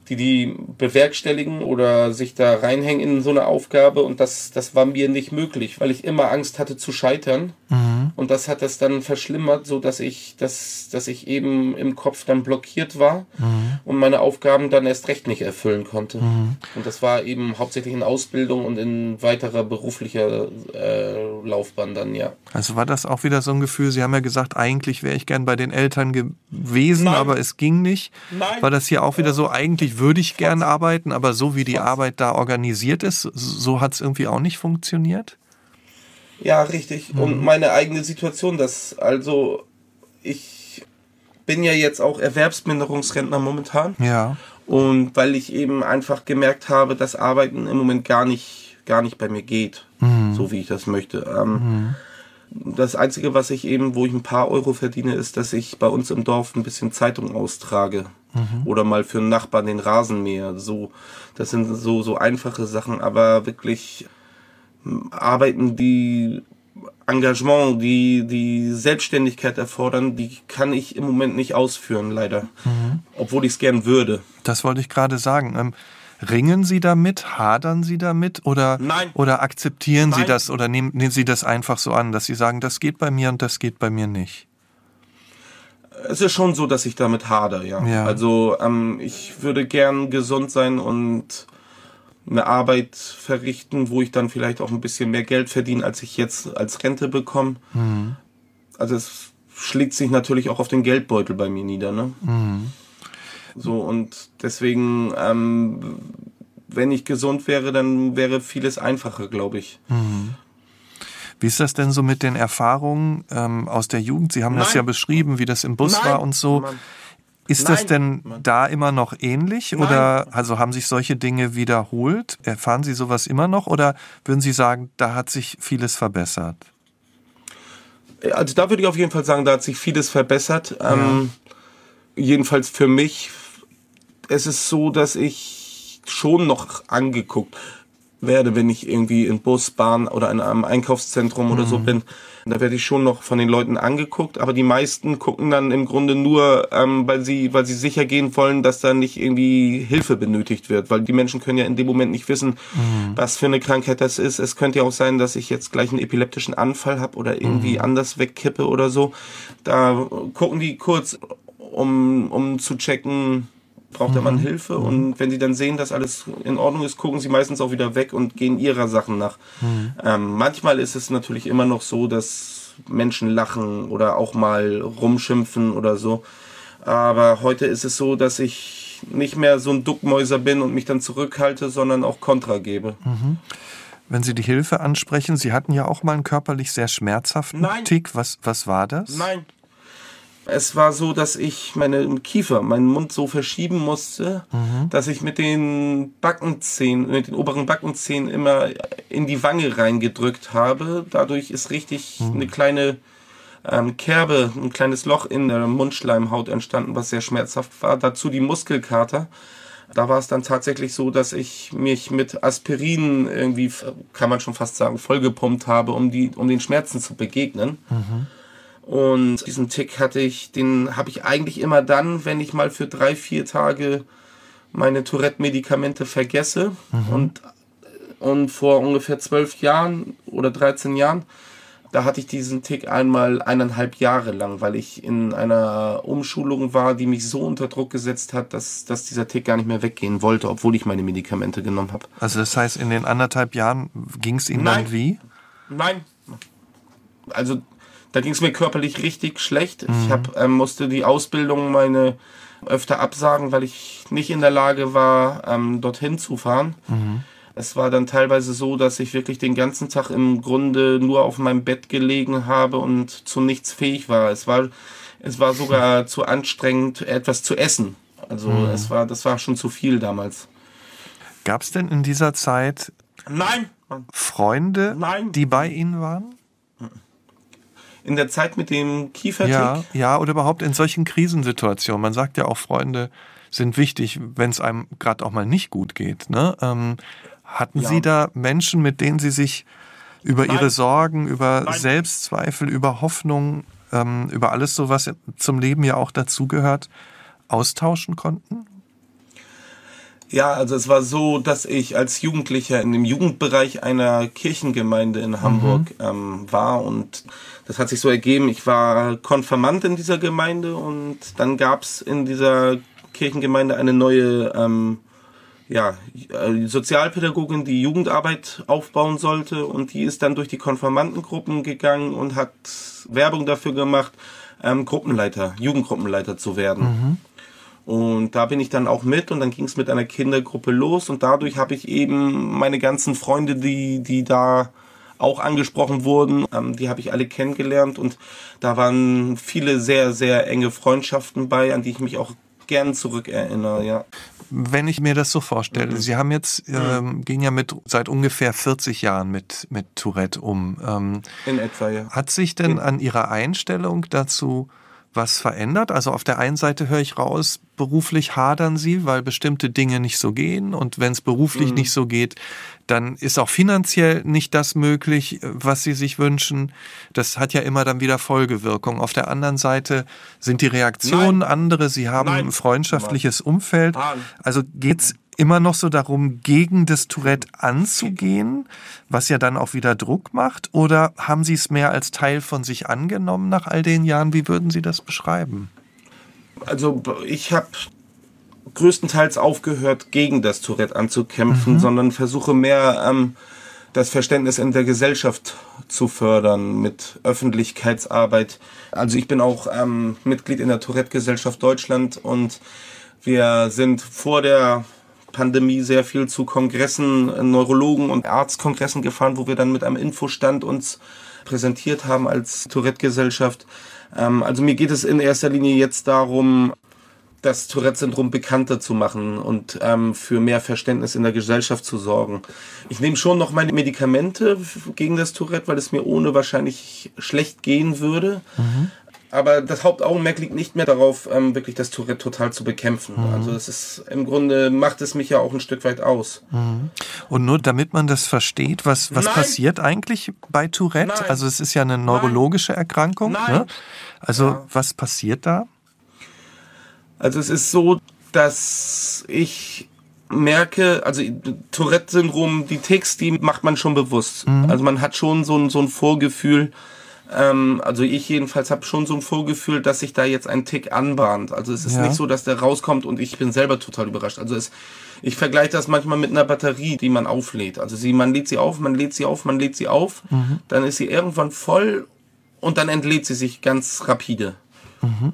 die die bewerkstelligen oder sich da reinhängen in so eine Aufgabe und das, das war mir nicht möglich, weil ich immer Angst hatte zu scheitern mhm. und das hat das dann verschlimmert, so dass ich, dass, dass ich eben im Kopf dann blockiert war mhm. und meine Aufgaben dann erst recht nicht erfüllen konnte. Mhm. Und das war eben hauptsächlich in Ausbildung und in weiterer beruflicher äh, Laufbahn dann, ja. Also war das auch wieder so ein Gefühl, Sie haben ja gesagt, eigentlich wäre ich gern bei den Eltern gewesen, Nein. aber es ging nicht. Nein. War das hier auch wieder so, eigentlich würde ich gern arbeiten, aber so wie die Arbeit da organisiert ist, so hat es irgendwie auch nicht funktioniert? Ja, richtig. Mhm. Und meine eigene Situation, das also ich bin ja jetzt auch Erwerbsminderungsrentner momentan. Ja. Und weil ich eben einfach gemerkt habe, dass Arbeiten im Moment gar nicht, gar nicht bei mir geht, mhm. so wie ich das möchte. Ähm, mhm. Das Einzige, was ich eben, wo ich ein paar Euro verdiene, ist, dass ich bei uns im Dorf ein bisschen Zeitung austrage. Mhm. Oder mal für einen Nachbarn den Rasenmäher. So, das sind so, so einfache Sachen, aber wirklich Arbeiten, die Engagement, die die Selbstständigkeit erfordern, die kann ich im Moment nicht ausführen, leider. Mhm. Obwohl ich es gern würde. Das wollte ich gerade sagen. Ähm, ringen Sie damit? Hadern Sie damit? Oder, Nein. oder akzeptieren Nein. Sie das oder nehmen, nehmen Sie das einfach so an, dass Sie sagen, das geht bei mir und das geht bei mir nicht? es ist schon so, dass ich damit hader, ja. ja. Also ähm, ich würde gern gesund sein und eine Arbeit verrichten, wo ich dann vielleicht auch ein bisschen mehr Geld verdiene, als ich jetzt als Rente bekomme. Mhm. Also es schlägt sich natürlich auch auf den Geldbeutel bei mir nieder, ne? Mhm. So und deswegen, ähm, wenn ich gesund wäre, dann wäre vieles einfacher, glaube ich. Mhm. Wie ist das denn so mit den Erfahrungen ähm, aus der Jugend? Sie haben Nein. das ja beschrieben, wie das im Bus Nein. war und so. Mann. Ist Nein. das denn da immer noch ähnlich oder also haben sich solche Dinge wiederholt? Erfahren Sie sowas immer noch oder würden Sie sagen, da hat sich vieles verbessert? Also da würde ich auf jeden Fall sagen, da hat sich vieles verbessert. Ja. Ähm, jedenfalls für mich. Es ist so, dass ich schon noch angeguckt werde, wenn ich irgendwie in Bus, Bahn oder in einem Einkaufszentrum mhm. oder so mhm. bin. Da werde ich schon noch von den Leuten angeguckt, aber die meisten gucken dann im Grunde nur, ähm, weil sie, weil sie sicher gehen wollen, dass da nicht irgendwie Hilfe benötigt wird, weil die Menschen können ja in dem Moment nicht wissen, mhm. was für eine Krankheit das ist. Es könnte ja auch sein, dass ich jetzt gleich einen epileptischen Anfall habe oder irgendwie mhm. anders wegkippe oder so. Da gucken die kurz, um, um zu checken, braucht der Mann mhm. Hilfe mhm. und wenn sie dann sehen, dass alles in Ordnung ist, gucken sie meistens auch wieder weg und gehen ihrer Sachen nach. Mhm. Ähm, manchmal ist es natürlich immer noch so, dass Menschen lachen oder auch mal rumschimpfen oder so. Aber heute ist es so, dass ich nicht mehr so ein Duckmäuser bin und mich dann zurückhalte, sondern auch Kontra gebe. Mhm. Wenn Sie die Hilfe ansprechen, Sie hatten ja auch mal einen körperlich sehr schmerzhaften Nein. Tick. Was, was war das? Nein, es war so, dass ich meinen Kiefer, meinen Mund so verschieben musste, mhm. dass ich mit den Backenzähnen, mit den oberen Backenzähnen immer in die Wange reingedrückt habe. Dadurch ist richtig mhm. eine kleine ähm, Kerbe, ein kleines Loch in der Mundschleimhaut entstanden, was sehr schmerzhaft war. Dazu die Muskelkater. Da war es dann tatsächlich so, dass ich mich mit Aspirin irgendwie, kann man schon fast sagen, vollgepumpt habe, um die, um den Schmerzen zu begegnen. Mhm. Und diesen Tick hatte ich, den habe ich eigentlich immer dann, wenn ich mal für drei, vier Tage meine Tourette-Medikamente vergesse. Mhm. Und, und vor ungefähr zwölf Jahren oder 13 Jahren, da hatte ich diesen Tick einmal eineinhalb Jahre lang, weil ich in einer Umschulung war, die mich so unter Druck gesetzt hat, dass, dass dieser Tick gar nicht mehr weggehen wollte, obwohl ich meine Medikamente genommen habe. Also das heißt, in den anderthalb Jahren ging es Ihnen Nein. dann wie? Nein. Also da ging es mir körperlich richtig schlecht. Mhm. Ich hab, ähm, musste die Ausbildung meine öfter absagen, weil ich nicht in der Lage war, ähm, dorthin zu fahren. Mhm. Es war dann teilweise so, dass ich wirklich den ganzen Tag im Grunde nur auf meinem Bett gelegen habe und zu nichts fähig war. Es war, es war sogar zu anstrengend, etwas zu essen. Also mhm. es war, das war schon zu viel damals. Gab es denn in dieser Zeit Nein. Freunde, Nein. die bei Ihnen waren? In der Zeit mit dem Kiefertick? Ja, ja, oder überhaupt in solchen Krisensituationen. Man sagt ja auch, Freunde sind wichtig, wenn es einem gerade auch mal nicht gut geht. Ne? Ähm, hatten ja. Sie da Menschen, mit denen Sie sich über Nein. Ihre Sorgen, über Nein. Selbstzweifel, über Hoffnung, ähm, über alles so, was zum Leben ja auch dazugehört, austauschen konnten? Ja, also es war so, dass ich als Jugendlicher in dem Jugendbereich einer Kirchengemeinde in Hamburg mhm. ähm, war und das hat sich so ergeben, ich war Konfirmand in dieser Gemeinde und dann gab's in dieser Kirchengemeinde eine neue ähm, ja, äh, Sozialpädagogin, die Jugendarbeit aufbauen sollte und die ist dann durch die Konfirmandengruppen gegangen und hat Werbung dafür gemacht, ähm, Gruppenleiter, Jugendgruppenleiter zu werden. Mhm. Und da bin ich dann auch mit und dann ging es mit einer Kindergruppe los und dadurch habe ich eben meine ganzen Freunde, die, die da auch angesprochen wurden, ähm, die habe ich alle kennengelernt und da waren viele sehr, sehr enge Freundschaften bei, an die ich mich auch gern zurückerinnere, ja. Wenn ich mir das so vorstelle, mhm. Sie haben jetzt, mhm. ähm, gehen ja mit seit ungefähr 40 Jahren mit, mit Tourette um. Ähm, In etwa, ja. Hat sich denn an Ihrer Einstellung dazu was verändert? Also auf der einen Seite höre ich raus, beruflich hadern sie, weil bestimmte Dinge nicht so gehen. Und wenn es beruflich mhm. nicht so geht, dann ist auch finanziell nicht das möglich, was sie sich wünschen. Das hat ja immer dann wieder Folgewirkung. Auf der anderen Seite sind die Reaktionen Nein. andere. Sie haben Nein. ein freundschaftliches Umfeld. Also geht's immer noch so darum, gegen das Tourette anzugehen, was ja dann auch wieder Druck macht? Oder haben Sie es mehr als Teil von sich angenommen nach all den Jahren? Wie würden Sie das beschreiben? Also ich habe größtenteils aufgehört, gegen das Tourette anzukämpfen, mhm. sondern versuche mehr ähm, das Verständnis in der Gesellschaft zu fördern mit Öffentlichkeitsarbeit. Also ich bin auch ähm, Mitglied in der Tourette-Gesellschaft Deutschland und wir sind vor der Pandemie sehr viel zu Kongressen, äh, Neurologen und Arztkongressen gefahren, wo wir dann mit einem Infostand uns präsentiert haben als Tourette-Gesellschaft. Ähm, also mir geht es in erster Linie jetzt darum, das Tourette-Syndrom bekannter zu machen und ähm, für mehr Verständnis in der Gesellschaft zu sorgen. Ich nehme schon noch meine Medikamente gegen das Tourette, weil es mir ohne wahrscheinlich schlecht gehen würde. Mhm. Aber das Hauptaugenmerk liegt nicht mehr darauf, ähm, wirklich das Tourette total zu bekämpfen. Mhm. Also es ist im Grunde macht es mich ja auch ein Stück weit aus. Mhm. Und nur damit man das versteht, was, was passiert eigentlich bei Tourette? Nein. Also es ist ja eine neurologische Nein. Erkrankung. Ne? Also ja. was passiert da? Also es ist so, dass ich merke, also Tourette-Syndrom, die Ticks, die macht man schon bewusst. Mhm. Also man hat schon so ein, so ein Vorgefühl, ähm, also ich jedenfalls habe schon so ein Vorgefühl, dass sich da jetzt ein Tick anbahnt. Also es ist ja. nicht so, dass der rauskommt und ich bin selber total überrascht. Also es, ich vergleiche das manchmal mit einer Batterie, die man auflädt. Also sie, man lädt sie auf, man lädt sie auf, man lädt sie auf, mhm. dann ist sie irgendwann voll und dann entlädt sie sich ganz rapide. Mhm.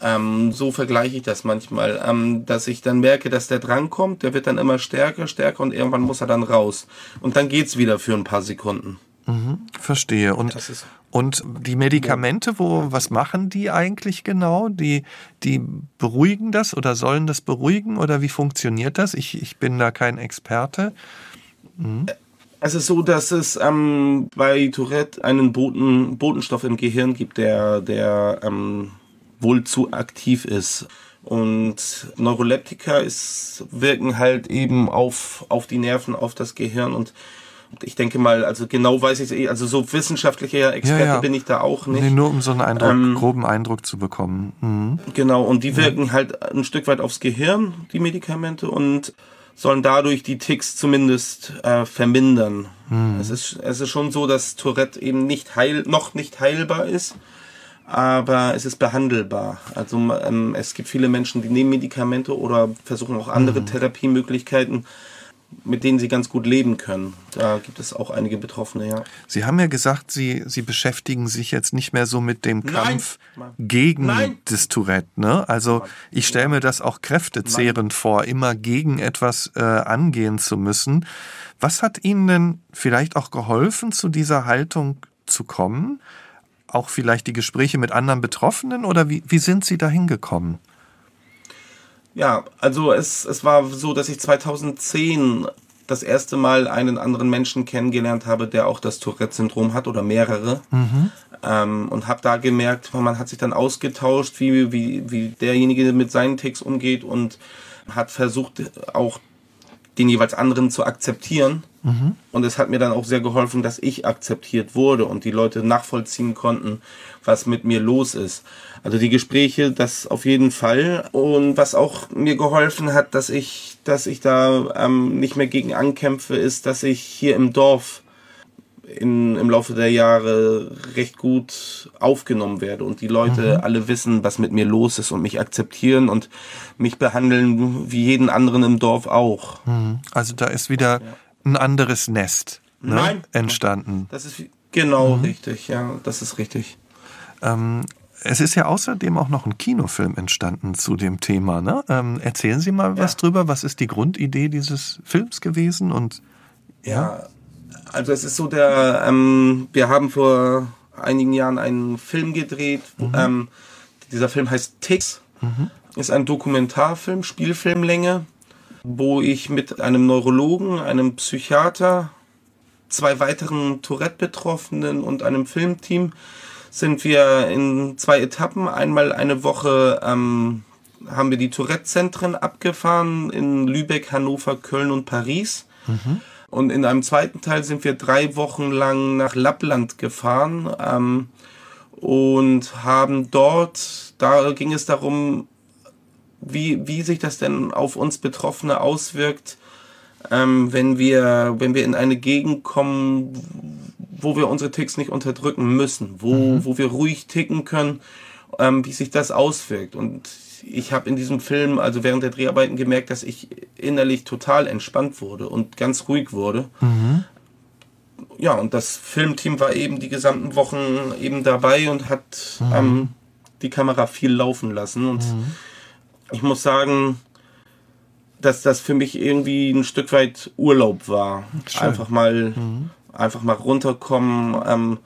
Ähm, so vergleiche ich das manchmal, ähm, dass ich dann merke, dass der Drang kommt, der wird dann immer stärker, stärker und irgendwann muss er dann raus. Und dann geht's wieder für ein paar Sekunden. Mhm, verstehe. Und, und die Medikamente, wo, was machen die eigentlich genau? Die, die beruhigen das oder sollen das beruhigen oder wie funktioniert das? Ich, ich bin da kein Experte. Mhm. Es ist so, dass es ähm, bei Tourette einen Boten, Botenstoff im Gehirn gibt, der, der ähm, wohl zu aktiv ist. Und Neuroleptika ist, wirken halt eben auf, auf die Nerven, auf das Gehirn und ich denke mal, also genau weiß ich es eh, also so wissenschaftlicher Experte ja, ja. bin ich da auch nicht. Nee, nur um so einen Eindruck, ähm, groben Eindruck zu bekommen. Mhm. Genau, und die wirken ja. halt ein Stück weit aufs Gehirn, die Medikamente, und sollen dadurch die Ticks zumindest äh, vermindern. Mhm. Es, ist, es ist schon so, dass Tourette eben nicht heil, noch nicht heilbar ist, aber es ist behandelbar. Also ähm, es gibt viele Menschen, die nehmen Medikamente oder versuchen auch andere mhm. Therapiemöglichkeiten mit denen sie ganz gut leben können. Da gibt es auch einige Betroffene, ja. Sie haben ja gesagt, Sie, Sie beschäftigen sich jetzt nicht mehr so mit dem Nein. Kampf Nein. gegen Nein. das Tourette. Ne? Also ich stelle mir das auch kräftezehrend vor, immer gegen etwas äh, angehen zu müssen. Was hat Ihnen denn vielleicht auch geholfen, zu dieser Haltung zu kommen? Auch vielleicht die Gespräche mit anderen Betroffenen oder wie, wie sind Sie dahin gekommen? Ja, also es, es war so, dass ich 2010 das erste Mal einen anderen Menschen kennengelernt habe, der auch das Tourette-Syndrom hat oder mehrere. Ähm, und habe da gemerkt, man hat sich dann ausgetauscht, wie, wie, wie derjenige mit seinen Ticks umgeht und hat versucht auch den jeweils anderen zu akzeptieren. Und es hat mir dann auch sehr geholfen, dass ich akzeptiert wurde und die Leute nachvollziehen konnten, was mit mir los ist. Also die Gespräche, das auf jeden Fall. Und was auch mir geholfen hat, dass ich, dass ich da ähm, nicht mehr gegen ankämpfe, ist, dass ich hier im Dorf in, im Laufe der Jahre recht gut aufgenommen werde und die Leute alle wissen, was mit mir los ist und mich akzeptieren und mich behandeln wie jeden anderen im Dorf auch. Also da ist wieder ein anderes Nest ne, Nein. entstanden. Das ist genau richtig, ja, das ist richtig. Ähm, es ist ja außerdem auch noch ein Kinofilm entstanden zu dem Thema. Ne? Ähm, erzählen Sie mal was Ja. drüber. Was ist die Grundidee dieses Films gewesen? Und Ja, also es ist so, der, ähm, wir haben vor einigen Jahren einen Film gedreht. Ähm, dieser Film heißt Ticks. Ist ein Dokumentarfilm, Spielfilmlänge, wo ich mit einem Neurologen, einem Psychiater, zwei weiteren Tourette-Betroffenen und einem Filmteam sind wir in zwei Etappen. Einmal eine Woche ähm, haben wir die Tourette-Zentren abgefahren in Lübeck, Hannover, Köln und Paris. Und in einem zweiten Teil sind wir drei Wochen lang nach Lappland gefahren ähm, und haben dort, da ging es darum, wie, wie sich das denn auf uns Betroffene auswirkt, ähm, wenn wir, wenn wir in eine Gegend kommen, wo wir unsere Ticks nicht unterdrücken müssen, wo, wo wir ruhig ticken können, ähm, wie sich das auswirkt. Und ich habe in diesem Film, also während der Dreharbeiten gemerkt, dass ich innerlich total entspannt wurde und ganz ruhig wurde. Ja, und das Filmteam war eben die gesamten Wochen eben dabei und hat ähm, die Kamera viel laufen lassen. Und ich muss sagen, dass das für mich irgendwie ein Stück weit Urlaub war. Einfach mal, einfach mal runterkommen, ähm,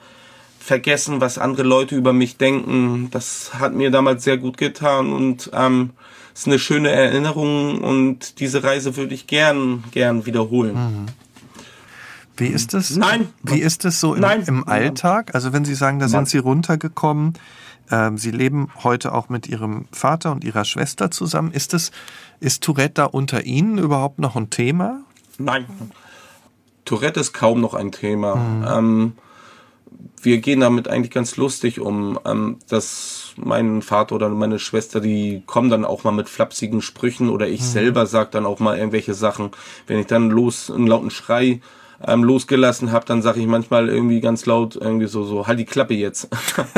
vergessen, was andere Leute über mich denken. Das hat mir damals sehr gut getan und ähm, ist eine schöne Erinnerung und diese Reise würde ich gern, gern wiederholen. wie ist es? Nein. Wie ist es so im, im Alltag? Also wenn Sie sagen, da sind Sie runtergekommen, ähm, Sie leben heute auch mit Ihrem Vater und Ihrer Schwester zusammen. Ist es, ist Tourette da unter Ihnen überhaupt noch ein Thema? Nein. Tourette ist kaum noch ein Thema. Ähm, wir gehen damit eigentlich ganz lustig um, ähm, dass mein Vater oder meine Schwester, die kommen dann auch mal mit flapsigen Sprüchen oder ich selber sag dann auch mal irgendwelche Sachen. Wenn ich dann los einen lauten Schrei ähm, losgelassen habe, dann sage ich manchmal irgendwie ganz laut irgendwie so so halt die Klappe jetzt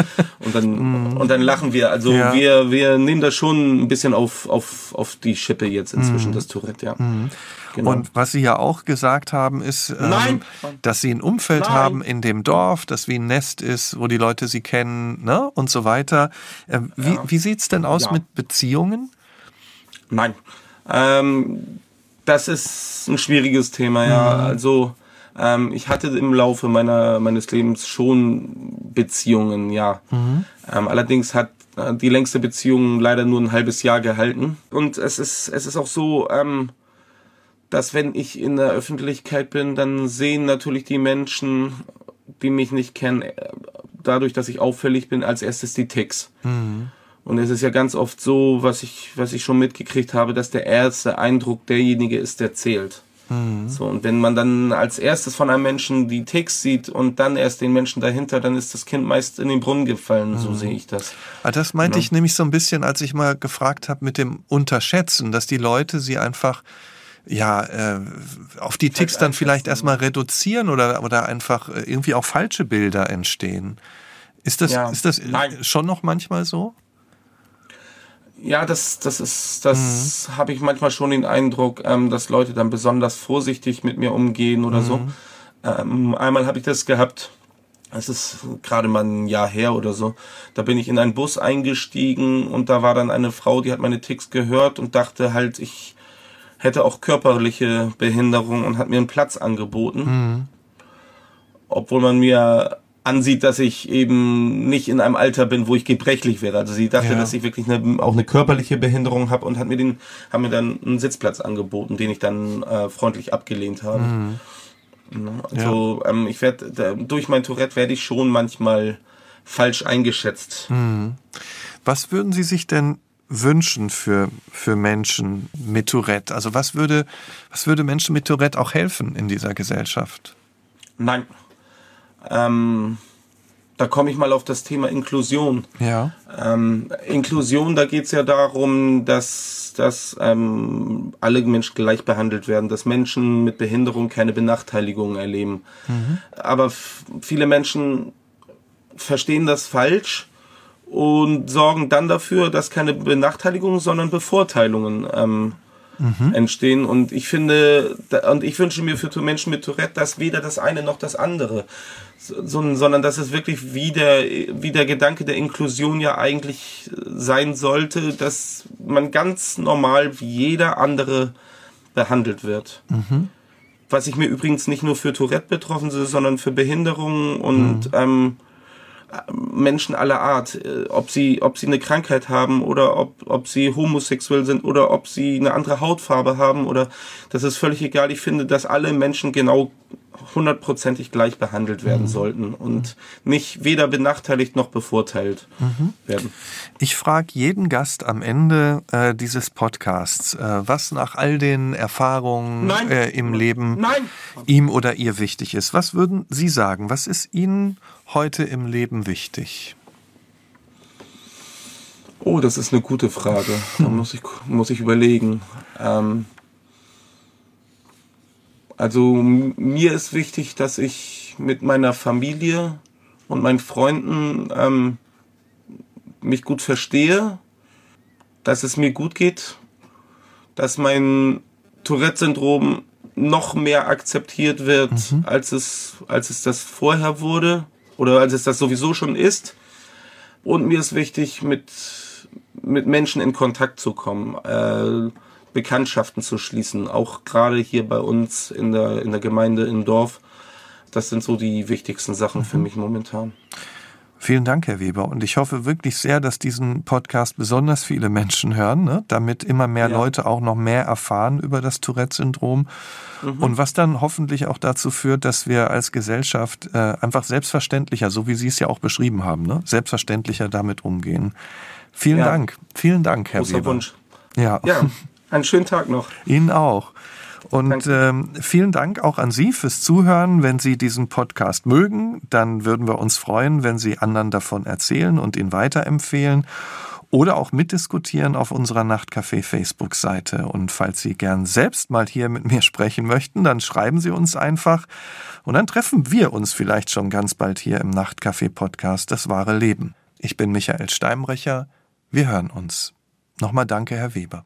und dann und dann lachen wir. Also Ja. wir wir nehmen das schon ein bisschen auf auf auf die Schippe jetzt inzwischen das Tourette ja. Genau. Und was Sie ja auch gesagt haben, ist, ähm, dass Sie ein Umfeld Nein. haben in dem Dorf, das wie ein Nest ist, wo die Leute Sie kennen ne? und so weiter. Ähm, wie wie sieht's denn aus Ja. mit Beziehungen? Nein. Ähm, das ist ein schwieriges Thema, ja. Also ähm, ich hatte im Laufe meiner meines Lebens schon Beziehungen, ja. Ähm, allerdings hat äh, die längste Beziehung leider nur ein halbes Jahr gehalten. Und es ist es ist auch so, ähm, dass wenn ich in der Öffentlichkeit bin, dann sehen natürlich die Menschen, die mich nicht kennen, äh, dadurch, dass ich auffällig bin, als erstes die Ticks. Und es ist ja ganz oft so, was ich, was ich schon mitgekriegt habe, dass der erste Eindruck derjenige ist, der zählt. So, und wenn man dann als erstes von einem Menschen die Ticks sieht und dann erst den Menschen dahinter, dann ist das Kind meist in den Brunnen gefallen, so sehe ich das. Ah, Das meinte ich nämlich so ein bisschen, als ich mal gefragt habe mit dem Unterschätzen, dass die Leute sie einfach ja äh, auf die Ticks dann vielleicht erstmal reduzieren oder oder einfach äh, irgendwie auch falsche Bilder entstehen. Ist das Ja. ist das Nein. schon noch manchmal so? Ja, das, das ist, das mhm. habe ich manchmal schon den Eindruck, ähm, dass Leute dann besonders vorsichtig mit mir umgehen oder mhm. so. Ähm, einmal habe ich das gehabt, es ist gerade mal ein Jahr her oder so. Da bin ich in einen Bus eingestiegen und da war dann eine Frau, die hat meine Ticks gehört und dachte halt, ich hätte auch körperliche Behinderung und hat mir einen Platz angeboten. Mhm. Obwohl man mir ansieht, dass ich eben nicht in einem Alter bin, wo ich gebrechlich wäre. Also sie dachte, ja. dass ich wirklich eine, auch eine körperliche Behinderung habe und hat mir den, haben mir dann einen Sitzplatz angeboten, den ich dann äh, freundlich abgelehnt habe. Mhm. Also ja. ähm, ich werde durch mein Tourette werde ich schon manchmal falsch eingeschätzt. Mhm. Was würden Sie sich denn wünschen für, für Menschen mit Tourette? Also was würde, was würde Menschen mit Tourette auch helfen in dieser Gesellschaft? Nein. Ähm, da komme ich mal auf das Thema Inklusion. Ja. Ähm, Inklusion, da geht es ja darum, dass, dass ähm, alle Menschen gleich behandelt werden, dass Menschen mit Behinderung keine Benachteiligungen erleben. Mhm. Aber viele Menschen verstehen das falsch und sorgen dann dafür, dass keine Benachteiligungen, sondern Bevorteilungen ähm, mhm. entstehen. Und ich finde, und ich wünsche mir für Menschen mit Tourette, dass weder das eine noch das andere, so, sondern dass es wirklich wie der, wie der Gedanke der Inklusion ja eigentlich sein sollte, dass man ganz normal wie jeder andere behandelt wird. Mhm. Was ich mir übrigens nicht nur für Tourette betroffen sehe, sondern für Behinderungen und mhm. ähm, Menschen aller Art, äh, ob sie, ob sie eine Krankheit haben oder ob, ob sie homosexuell sind oder ob sie eine andere Hautfarbe haben oder das ist völlig egal. Ich finde, dass alle Menschen genau hundertprozentig gleich behandelt werden mhm. sollten und nicht weder benachteiligt noch bevorteilt mhm. werden. Ich frage jeden Gast am Ende äh, dieses Podcasts, äh, was nach all den Erfahrungen äh, im Leben Nein. ihm oder ihr wichtig ist. Was würden Sie sagen? Was ist Ihnen heute im Leben wichtig? Oh, das ist eine gute Frage. Da muss ich, muss ich überlegen. Ähm, also mir ist wichtig, dass ich mit meiner Familie und meinen Freunden ähm, mich gut verstehe, dass es mir gut geht, dass mein Tourette-Syndrom noch mehr akzeptiert wird, mhm. als, es, als es das vorher wurde oder als es das sowieso schon ist. Und mir ist wichtig, mit, mit Menschen in Kontakt zu kommen. Äh, Bekanntschaften zu schließen, auch gerade hier bei uns in der, in der Gemeinde im Dorf. Das sind so die wichtigsten Sachen für mhm. mich momentan. Vielen Dank, Herr Weber. Und ich hoffe wirklich sehr, dass diesen Podcast besonders viele Menschen hören, ne? damit immer mehr ja. Leute auch noch mehr erfahren über das Tourette-Syndrom. Mhm. Und was dann hoffentlich auch dazu führt, dass wir als Gesellschaft äh, einfach selbstverständlicher, so wie Sie es ja auch beschrieben haben, ne? selbstverständlicher damit umgehen. Vielen ja. Dank. Vielen Dank, Herr Großer Weber. Wunsch. Ja. ja. Einen schönen Tag noch. Ihnen auch. Und ähm, vielen Dank auch an Sie fürs Zuhören. Wenn Sie diesen Podcast mögen, dann würden wir uns freuen, wenn Sie anderen davon erzählen und ihn weiterempfehlen oder auch mitdiskutieren auf unserer Nachtcafé Facebook-Seite. Und falls Sie gern selbst mal hier mit mir sprechen möchten, dann schreiben Sie uns einfach und dann treffen wir uns vielleicht schon ganz bald hier im Nachtcafé Podcast Das wahre Leben. Ich bin Michael Steinbrecher. Wir hören uns. Nochmal danke, Herr Weber.